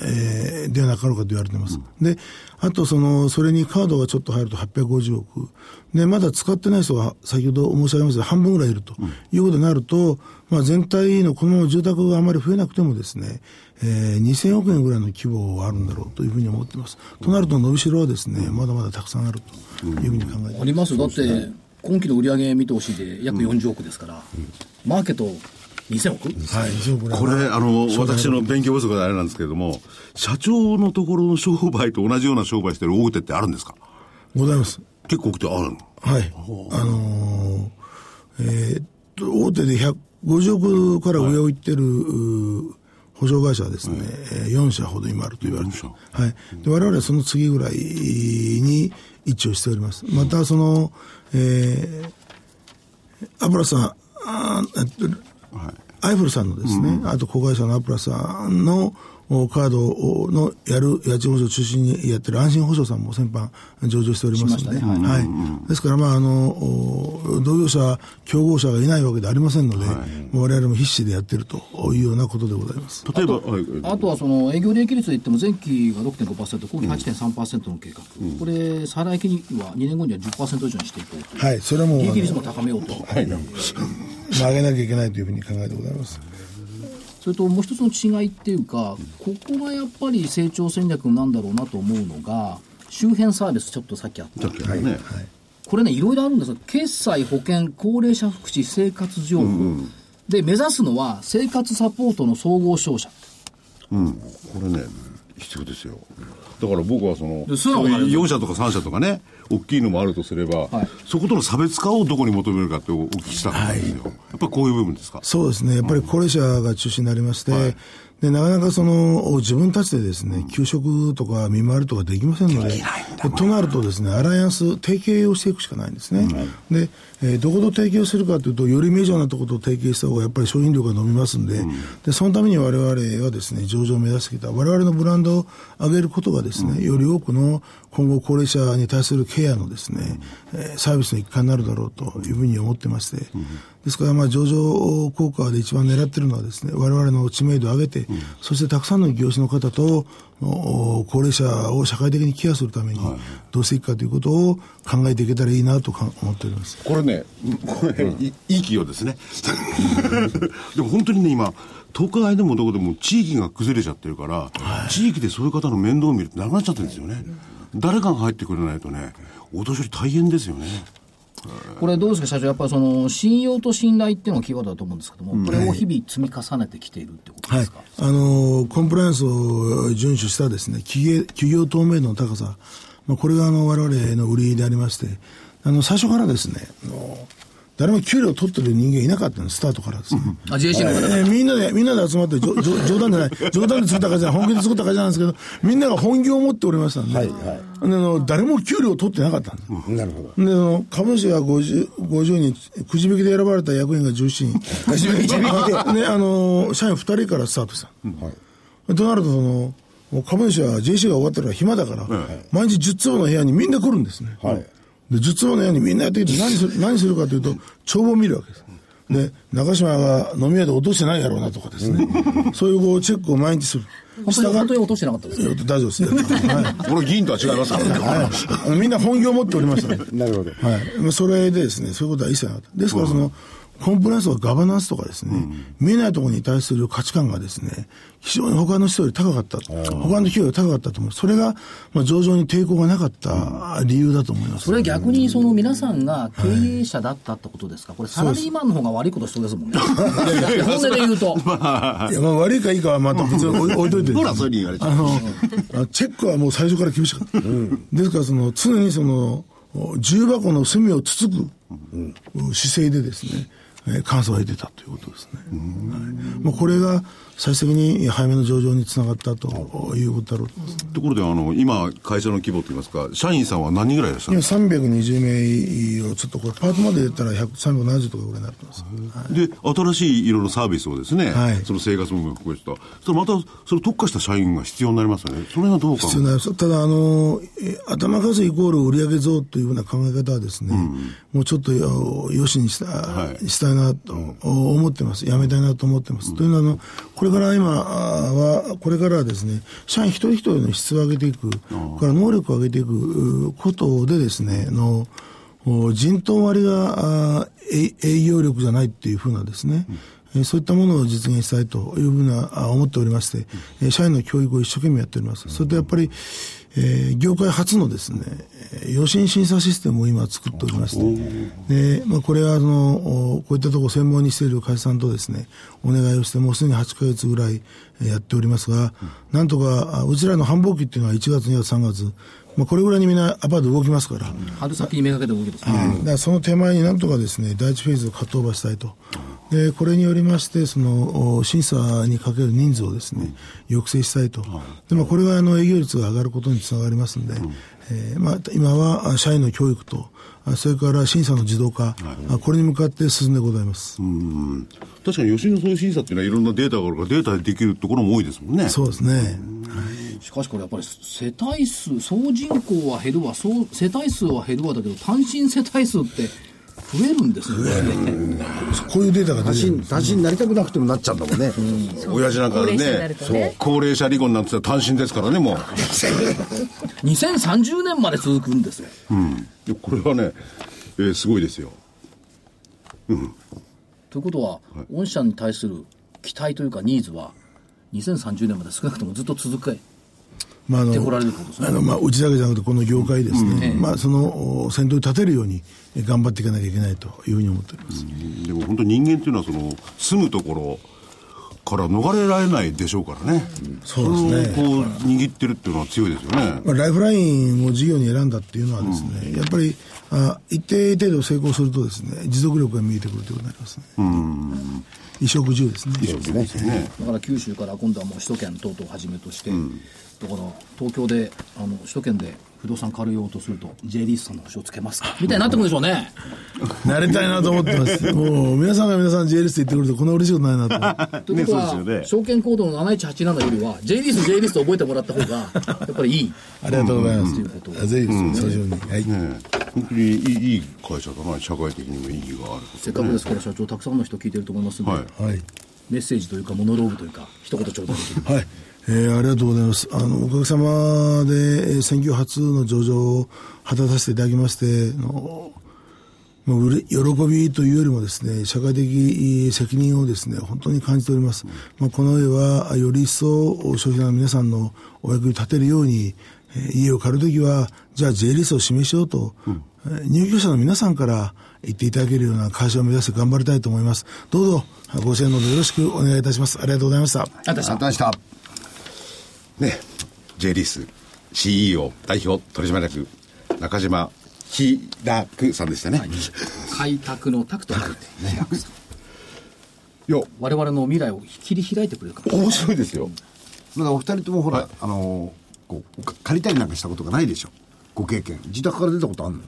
えーではなかろうかと言われています。で、あとその、それにカードがちょっと入ると850億。で、まだ使ってない人が先ほど申し上げましたが半分ぐらいいるということになると、まあ、全体のこのまま住宅があまり増えなくてもですね、えー2000億円ぐらいの規模はあるんだろうというふうに思っています。となると伸びしろはですね、まだまだたくさんあるというふうに考えていますありますよだって、今期の売上見通しで約40億ですから、マーケット2000億、はい、以上これこれ、あの、私の勉強不足であれなんですけれども、社長のところの商売と同じような商売してる大手ってあるんですか？ございます。結構大手あるの？はい。あのーえーっと、大手で150億から上を行ってる、うー保証会社はですね、えー4社ほど今あると言われて。4社。はい。で、我々はその次ぐらいに一致をしております。また、その、えー、アプラさん、あーえっと、アイフルさんのですね、あと子会社のアプラさんのおカードをのやる家賃保証を中心にやってる安心保証さんも先般上場しておりますので、しましたね。はい。ですから、まあ、あの、お同業者、競合者がいないわけでありませんので、もう我々も必死でやってるというようなことでございます。例えば、はい。あとはその営業利益率で言っても、前期が6.5%、今期8.3%の計画、これ、再来期には2年後には10%以上にしていこうと。いう、はい。それはもう、利益率も高めようと、まあ、上げなきゃいけないというふうに考えてございます。それともう一つの違いっていうか、ここがやっぱり成長戦略なんだろうなと思うのが、周辺サービス、ちょっとさっきあった、ね、これね、い。ろい。ろあるんですよ、決済、保険、高齢者福祉、生活情報、で目指すのは生活サポートの総合商社。うん、これね、必要ですよ。だから僕はその、でそういうのがある4社とか3社とかね、大きいのもあるとすれば、はいそことの差別化をどこに求めるかってお聞きしたんですよ。やっぱりこういう部分ですか？そうですね。やっぱり高齢者が中心になりまして、で、なかなかその、自分たちでですね、給食とか見回りとかできませんので、でとなるとですね、アライアンス、提携をしていくしかないんですね。で、えーどこと提携をするかというと、よりメジャーなところと提携した方がやっぱり商品量が伸びますんで、で、そのために我々はですね、上場を目指してきた、我々のブランドを上げることがですね、より多くの今後高齢者に対するケアのですね、えーサービスの一環になるだろうというふうに思ってまして、ですから、まあ、上場効果で一番狙っているのはですね、我々の知名度を上げて、そしてたくさんの業種の方と、お高齢者を社会的にケアするために、どうしていくかということを考えていけたらいいなとか思っております。これね、これ、いいい企業ですね。でも本当にね、今、東海でもどこでも地域が崩れちゃってるから、地域でそういう方の面倒を見るってなくなっちゃってるんですよね。誰かが入ってくれないとね、お年寄り大変ですよね。これどうですか、社長、やっぱりその信用と信頼っていうのがキーワードだと思うんですけども、これを日々積み重ねてきているってことはいですか？。あの、コンプライアンスを遵守したですね、企業企業透明度の高さ、まあ、これがあの、我々の売りでありまして、あの、最初からですね、あの誰も給料を取ってる人間いなかったんです、スタートからですね。あ、JC の方えーみんなで、みんなで集まって、冗談じゃない、冗談で作った会社本気で作った会社なんですけど、みんなが本業を持っておりましたんで、はいであの誰も給料を取ってなかったんです。なるほど。で、あの、株主が 50, 50人、くじ引きで選ばれた役員が17人。くじ引きで ね、あの、社員2人からスタートした。はい。となると、その、株主は JC が終わったら暇だから、毎日10坪の部屋にみんな来るんですね。はいで、10坪の部屋にみんなやってきて何する、何するかというと、帳簿を見るわけです。で、中島が飲み屋で落としてないやろうなとかですね。そういうこうチェックを毎日する。本当に本当に落としてなかったです大丈夫です。はい。これ議員とは違いますからね。はいあのみんな本業を持っておりましたね。なるほど。はい。まあそれでですね、そういうことは一切なかった。ですからその、コンプライアンスとかガバナンスとかですね、見えないところに対する価値観がですね、非常に他の人より高かった。他の企業より高かったと思う。それが、まあ上場に抵抗がなかった理由だと思います。それは逆にその皆さんが経営者だったってことですか、これ、サラリーマンの方が悪いことしそうですもんね。本音で言うと。いや、まあ悪いかいいかはまた別に置いといて。ほら、そういうふうに言われちゃう。あの、あチェックはもう最初から厳しかった。ですから、その、常にその、重箱の隅をつつく、姿勢でですね、えー監査を得てたということですね。はいまあ、これが最終的に早めの上場につながったということだろうと思います。ところで、あの、今、会社の規模といいますか、社員さんは何人ぐらいいらっしゃる今320名をちょっとこれパートまで入れたら100 370とかぐらいになってます。で、新しいいろいろサービスをですね、はいその生活部分を含めてた、それまた、それ特化した社員が必要になりますよね。それがどうか。必要になります。ただ、あの、え頭数イコール売上増というふうな考え方はですね、もうちょっとよよしにした,、はいしたいなと思ってます。やめたいなと思ってます。というのは、あの、これから今は、これからですね、社員一人一人の質を上げていく、から能力を上げていくことでですね、の、人頭割が営業力じゃないっていうふうなですね、うんそういったものを実現したいというふうなあ思っておりまして、えー社員の教育を一生懸命やっております。それとやっぱり、えー業界初のですね、予診審査システムを今作っておりまして、で、まあ、これはあの、こういったところを専門にしている会社さんとですね、お願いをして、もうすでに8ヶ月ぐらいやっておりますが、なんとか、うちらの繁忙期っていうのは1月、2月、3月、まあ、これぐらいにみんなアパート動きますから、春先にめがけて動きますね。だからその手前になんとかですね、第一フェーズをカットオーバーしたいと。で、これによりまして、その、お審査にかける人数をですね、抑制したいと。で、まあ、これがあの、営業率が上がることにつながりますんで、えーまあ、今はあ社員の教育と、あそれから審査の自動化、あこれに向かって進んでございます。うん確かに吉野そういう審査っていうのは、いろんなデータがあるから、データでできるところも多いですもんね。そうですね。しかしこれやっぱり世帯数、総人口は減るわ、総世帯数は減るわだけど、単身世帯数って増えるんですよね。こういうデータが出るんです。身、単身になりたくなくてもなっちゃうんだもんね。親父なんかねるとね高齢者離婚なんて言ったら単身ですからね、もう。2030年まで続くんですよ。いやこれはね、えーすごいですよ。うん。ということは、御社に対する期待というかニーズは、2030年まで少なくともずっと続けまあ、あてこらのれるってことですね。あの、まあ、うちだけじゃなくて、この業界ですね、うん。まあ、その、お先頭に立てるようにえ頑張っていかなきゃいけないというふうに思っております。でも本当人間っていうのはその住むところから逃れられないでしょうからね、そうですね。こう握ってるっていうのは強いですよね、まあ、ライフラインを事業に選んだっていうのはですね、やっぱりあ一定程度成功するとですね持続力が見えてくるということになりますね。衣食住ですね。ですね。だから九州から今度はもう首都圏等々をはじめとして、だから東京であの首都圏で不動産借りようとすると J リースさんの保証つけますか？みたいになってくるでしょうね なりたいなと思ってます。もう皆さんが皆さん J リスト言ってくるとこんな嬉しいことないなと。ということは、ねね証券コードの7187よりは J リース J リースと覚えてもらった方がやっぱりいいありがとうございます。ということあぜひそ上に。はい。ね本当にいいいい会社だな社会的にも意義があるせっかくですから社長たくさんの人聞いてると思いますので、はいはい。メッセージというかモノローグというか一言頂戴できるはい。えーありがとうございます。あの、おかげさまで、えー選挙初の上場を果たさせていただきまして、あのもううれ喜びというよりもですね、社会的責任をですね、本当に感じております。まあ、この上は、より一層、消費者の皆さんのお役に立てるように、えー家を借るときは、じゃあ J リストを示しようと、えー入居者の皆さんから言っていただけるような会社を目指して頑張りたいと思います。どうぞ、ご支援のほどよろしくお願いいたします。ありがとうございました。ありがとうございました。ね J リース CEO 代表取締役中島ひらくさんでしたね、開拓の拓と書いて、いや我々の未来を切り開いてくれるかも面白いですよ。だからお二人ともほら、あのーこう、か借りたりなんかしたことがないでしょ。ご経験。自宅から出たことあんの？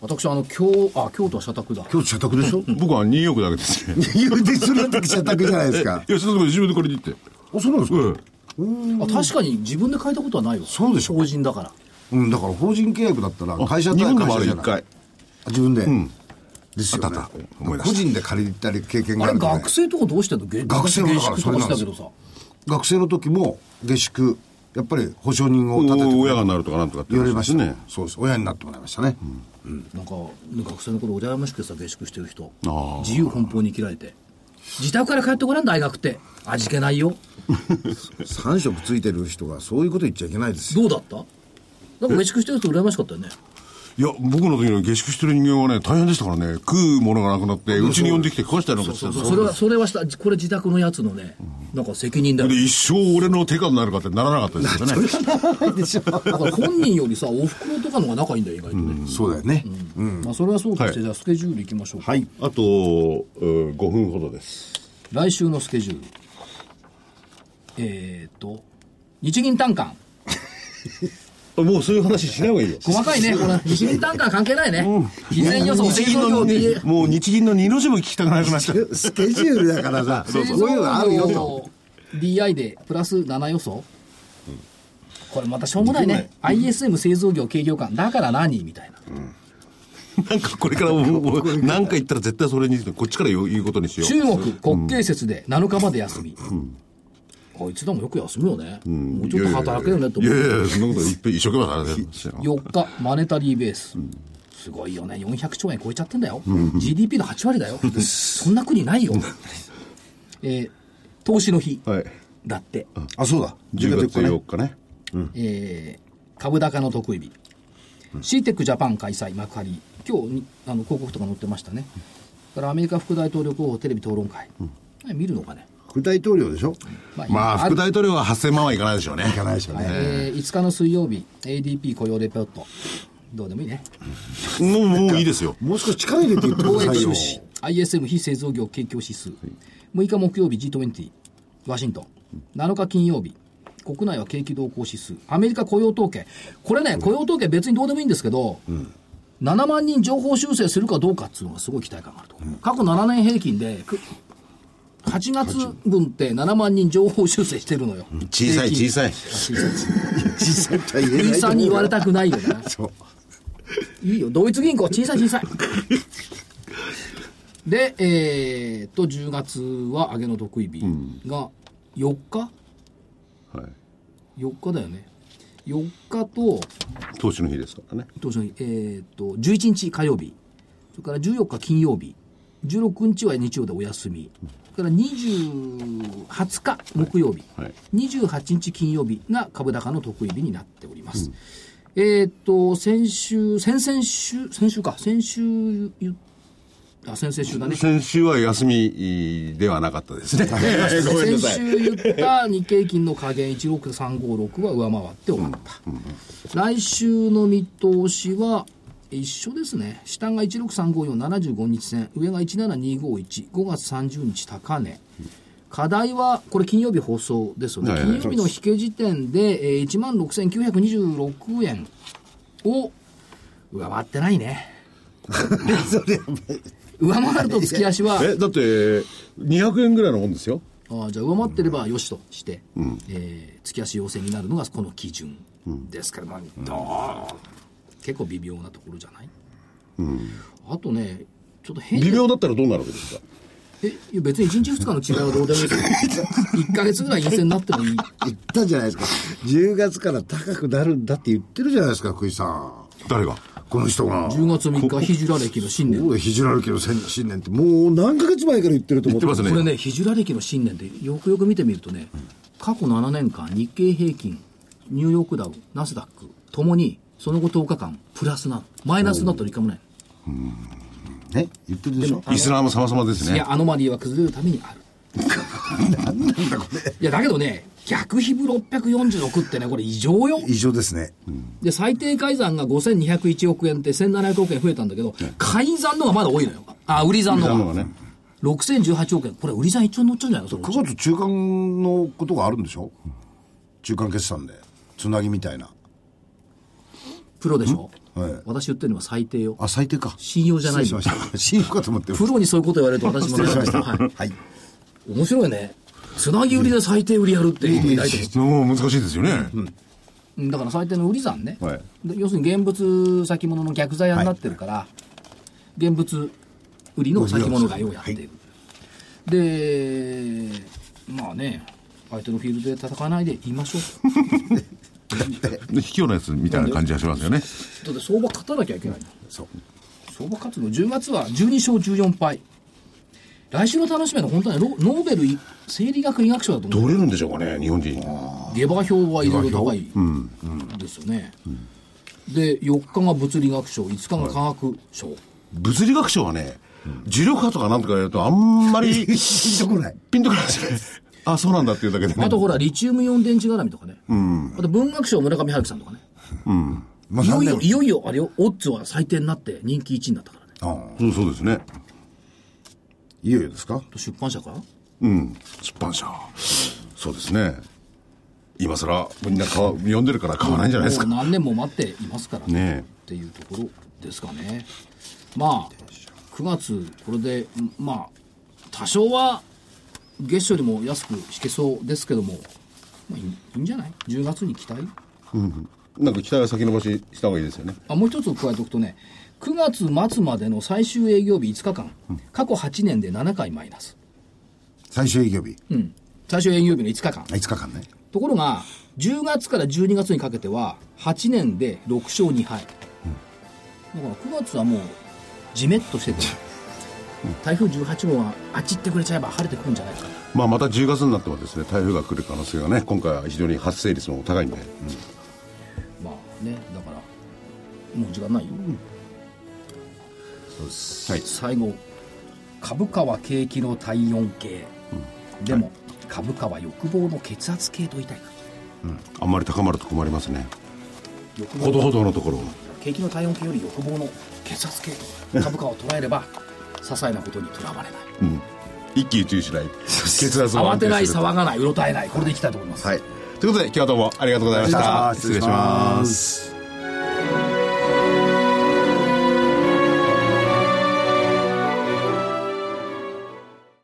私あの京あ京都は社宅だ。京都社宅でしょ？僕はニューヨークだけです。ねいや、で、それだって社宅じゃないですか。い。やそのとこ自分で借りに行って。あ、そうなんですか、うんあ確かに自分で書いたことはないわ。そうでしょ法人だから。うん、だから法人契約だったら、会社日本でもあ会社じゃない。自分で。ですよね。個人で借りたり経験があれあるとね学生とかどうしてんの？げ学生はだからそれなんですよ。したけどさ学生の時も下宿、やっぱり保証人を立てて親がなるとかなんとかって言われましたね。ね。そうです。親になってもらいましたね。なんか学生の頃羨ましくてさ下宿してる人。自由奔放に生きられて自宅から帰ってこらん大学って。味気ないよ。3食ついてる人がそういうこと言っちゃいけないですよ。どうだった？なんか下宿してる人羨ましかったよねいや僕の時の下宿してる人間はね大変でしたからね。食うものがなくなってうちに呼んできて食わしたりなんかしてたそれはそれはしたこれ自宅のやつのねなんか責任だ。よで一生俺の手下になるかってならなかったですよね。だから本人よりさお袋とかの方が仲いいんだよ意外とね、そうだよね。まあ、それはそうとして、はい。じゃあスケジュールいきましょうか、はい。あと5分ほどです。来週のスケジュール。えー、っと日銀短観 もうそういう話しない方がいいよ。細かいね これ日銀短観関係ないね。事前予想日銀の製造業もう日銀の二の字も聞きたくなくなっちゃう。スケジュールだからさ、そういうのがあるよと。DI でプラス7予想、これまたしょうもないね。ISM 製造業景業感だから何？みたいな。なんかこれからもう何か言ったら絶対それにこっちから言う言うことにしよう。中国国慶節で7日まで休み、こいつらもよく休むよね、もうちょっと働けるねと思ういやいやいやそんなこと一生懸命働いてるんですよ。4日マネタリーベース、すごいよね。400兆円超えちゃってんだよ、GDP の8割だよ。そんな国ないよ、えー投資の日、はい。だって、あ、そうだ。10月ね。4日ね。えー株高の得意日、シーテックジャパン開催幕張。今日にあの広告とか載ってましたね。だからアメリカ副大統領候補テレビ討論会、見るのかね、副大統領でしょ？ままあ副大統領は8000万はいかないでしょうね。いかないでしょうね。えー5日の水曜日 ADP 雇用レポート。どうでもいいね。もうもういいですよ。もう少し力入れて言ってく貿ださいよ。易収。支 ISM 非製造業景況指数。6日木曜日 G20 ワシントン。7日金曜日国内は景気動向指数。アメリカ雇用統計。これね雇用統計別にどうでもいいんですけど、7万人情報修正するかどうかっていうのがすごい期待感があると、過去7年平均でく8月分って7万人情報修正してるのよ。小さい小さい。あ小さい。実際とは言えないさんに言われたくないよねそう。いいよ、ドイツ銀行、小さい小さい。で、えー、っと、10月は上げの得意日が4日、はい、4日だよね。4日と、投資の日ですからね。当初に、えーっと、11日火曜日、それから14日金曜日。16日は日曜でお休み。それから20 20日木曜日、はい28日金曜日が株高の得意日になっております。えーっと、先週、先々週、先週か、先週言っあ、先々週だね。先週は休みではなかったですね。先。週言った日経金の下限16356は上回って終わった、来週の見通しは一緒ですね。下が1635475日線。上が17251 5月30日高値。課題はこれ金曜日放送ですよね、金曜日の引け時点で、えー、1万6926円を上回ってないね。上回ると月足はえ、だって、200円ぐらいのもんですよ。ああじゃあ上回ってればよしとして、えー月足要請になるのがこの基準ですから、まあどう？結構微妙なところじゃない、あとねちょっと変な微妙だったらどうなるわけですか？えいや別に1日2日の違いはどうでもいいですよ。1か月ぐらい陰線になってもいい。言ったじゃないですか。10月から高くなるんだって言ってるじゃないですか、福井さん。誰が？この人が。10月3日ヒジュラ歴の新年。そうだヒジュラル家の新年ってもう何ヶ月前から言ってると思って言ってますね。これねヒジュラ歴の新年でよくよく見てみるとね過去7年間日経平均ニューヨークダウナスダックともにその後10日間プラスなのマイナスになったらいかもないね、言ってるでしょ？イスラム様々ですねいや、。アノマリーは崩れるためにある。いや、だけどね、逆比ブ646ってね、これ異常よ。異常ですね。で、最低改ざんが5201億円って1700億円増えたんだけど、改ざんのがまだ多いのよ。あ、売り算のが。なのがね。6018億円。これ売り算一丁に乗っちゃうんじゃないの？それ9月中間のことがあるんでしょ？中間決算で。つなぎみたいな。プロでしょ、はい私言ってるのは最低よ。あ、最低か。信用じゃないしました。信用かと思って。プロにそういうこと言われると私も失礼しました。はい。はい。面白いね。つなぎ売りで最低売りやるっていうないと思う難しいですよね。うんだから最低の売り算ね、はいで要するに現物先物の逆座屋になってるから、現物売りの先物買いをやっている、でまあね相手のフィールドで戦わないで言いましょうで 卑怯なやつみたいな感じがしますよね。だって相場勝たなきゃいけないのそう。相場勝つの10月は12勝14敗来週の楽しみは本当はノーベル生理学医学賞だと思う取れるんでしょうかね、日本人。下馬評はいろいろ高いですよね、で4日が物理学賞5日が科学賞、物理学賞はね、重力波とかなんとかやるとあんまりピンとこない。ピンとこないですね。あ、そうなんだっていうだけでね。あとほら、リチウムイオン電池絡みとかね。あと文学賞村上春樹さんとかね。まあ、いよいよ、いよいよ、あれよ、オッズは最低になって人気1位になったからね。ああそうそうですね。いよいよですか？と出版社か？らうん。出版社。そうですね。今更みんな読んでるから買わないんじゃないですか。もう何年も待っていますからね。ねっていうところですかね。まあ、9月、これで、まあ、多少は月初よりも安く引けそうですけども、まあ、いいんじゃない ?10 月に期待？なんか期待は先延ばしした方がいいですよね。あもう一つ加えておくとね、9月末までの最終営業日5日間、過去8年で7回マイナス。最終営業日。うん。最終営業日の5日間。5日間ね。ところが、10月から12月にかけては、8年で6勝2敗。だから9月はもう、じめっとしてて、台風18号があっち行ってくれちゃえば晴れてくるんじゃないかな。まあまた10月になってもですね、台風が来る可能性がね、今回は非常に発生率も高いんで。まあね、だから、もう時間ないよ。はい。最後、株価は景気の体温計。でも、株価は欲望の血圧計と言いたいな。あんまり高まると困りますね。欲ほどほどのところを。景気の体温計より欲望の血圧計と株価を捉えれば些細なことにとらわれない一喜一憂しない。血圧を慌てない騒がないうろたえないこれでいきたいと思います、はい。ということで、今日はどうもありがとうございました。失礼します。